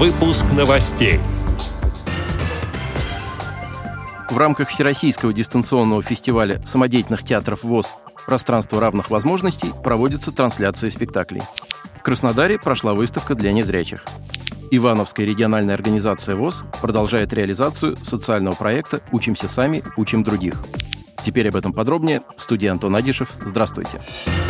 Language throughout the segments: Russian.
Выпуск новостей. В рамках Всероссийского дистанционного фестиваля самодеятельных театров ВОЗ «Пространство равных возможностей» проводится трансляция спектаклей. В Краснодаре прошла выставка для незрячих. Ивановская региональная организация ВОЗ продолжает реализацию социального проекта «Учимся сами, учим других». Теперь об этом подробнее. В студии Антон Агишев. Здравствуйте. Здравствуйте.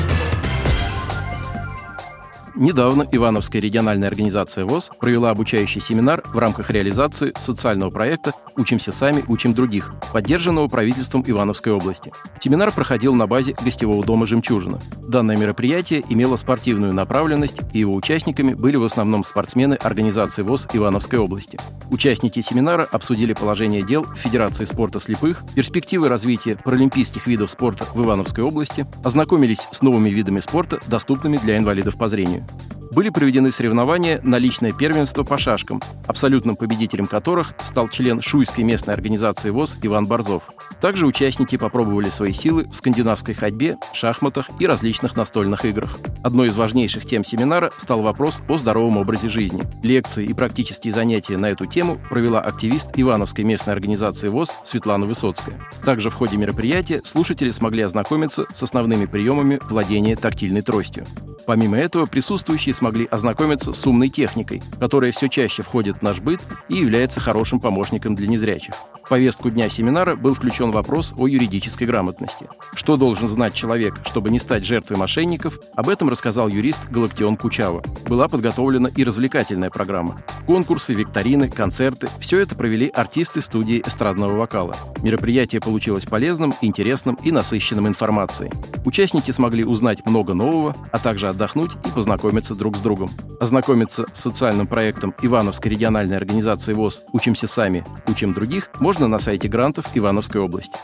Недавно Ивановская региональная организация ВОЗ провела обучающий семинар в рамках реализации социального проекта «Учимся сами, учим других», поддержанного правительством Ивановской области. Семинар проходил на базе гостевого дома «Жемчужина». Данное мероприятие имело спортивную направленность, и его участниками были в основном спортсмены организации ВОЗ Ивановской области. Участники семинара обсудили положение дел Федерации спорта слепых, перспективы развития паралимпийских видов спорта в Ивановской области, ознакомились с новыми видами спорта, доступными для инвалидов по зрению были проведены соревнования на личное первенство по шашкам, абсолютным победителем которых стал член Шуйской местной организации ВОЗ Иван Борзов. Также участники попробовали свои силы в скандинавской ходьбе, шахматах и различных настольных играх. Одной из важнейших тем семинара стал вопрос о здоровом образе жизни. Лекции и практические занятия на эту тему провела активист Ивановской местной организации ВОЗ Светлана Высоцкая. Также в ходе мероприятия слушатели смогли ознакомиться с основными приемами владения тактильной тростью. Помимо этого, присутствующие смогли ознакомиться с умной техникой, которая все чаще входит в наш быт и является хорошим помощником для незрячих повестку дня семинара был включен вопрос о юридической грамотности. Что должен знать человек, чтобы не стать жертвой мошенников, об этом рассказал юрист Галактион Кучава. Была подготовлена и развлекательная программа. Конкурсы, викторины, концерты – все это провели артисты студии эстрадного вокала. Мероприятие получилось полезным, интересным и насыщенным информацией. Участники смогли узнать много нового, а также отдохнуть и познакомиться друг с другом. Ознакомиться с социальным проектом Ивановской региональной организации ВОЗ «Учимся сами, учим других» можно можно на сайте грантов Ивановской области.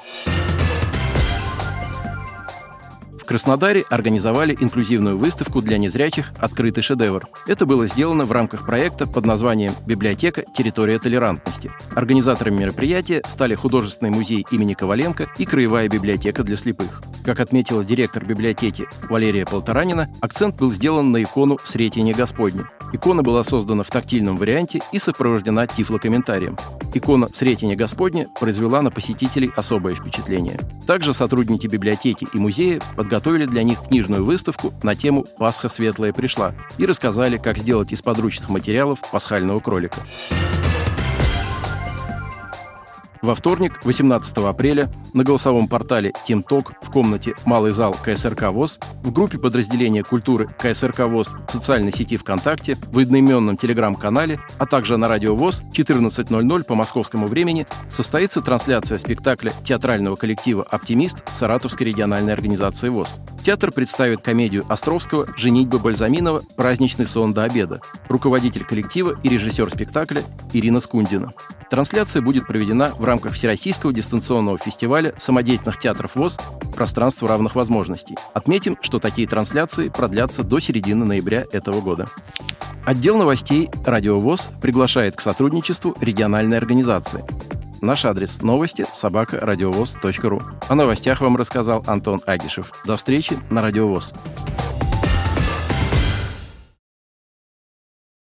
В Краснодаре организовали инклюзивную выставку для незрячих «Открытый шедевр». Это было сделано в рамках проекта под названием «Библиотека. Территория толерантности». Организаторами мероприятия стали художественный музей имени Коваленко и Краевая библиотека для слепых. Как отметила директор библиотеки Валерия Полторанина, акцент был сделан на икону «Сретение Господне». Икона была создана в тактильном варианте и сопровождена тифлокомментарием. Икона «Сретение Господне» произвела на посетителей особое впечатление. Также сотрудники библиотеки и музея подготовили для них книжную выставку на тему «Пасха светлая пришла» и рассказали, как сделать из подручных материалов пасхального кролика. Во вторник, 18 апреля, на голосовом портале TeamTalk в комнате «Малый зал КСРК ВОЗ», в группе подразделения культуры КСРК ВОЗ в социальной сети ВКонтакте, в одноименном телеграм-канале, а также на радио ВОЗ 14.00 по московскому времени состоится трансляция спектакля театрального коллектива «Оптимист» Саратовской региональной организации ВОЗ. Театр представит комедию Островского «Женитьба Бальзаминова. Праздничный сон до обеда». Руководитель коллектива и режиссер спектакля Ирина Скундина. Трансляция будет проведена в рамках Всероссийского дистанционного фестиваля самодеятельных театров ВОЗ «Пространство равных возможностей». Отметим, что такие трансляции продлятся до середины ноября этого года. Отдел новостей «Радио ВОЗ» приглашает к сотрудничеству региональной организации. Наш адрес – новости собака ру. О новостях вам рассказал Антон Агишев. До встречи на Радио ВОЗ.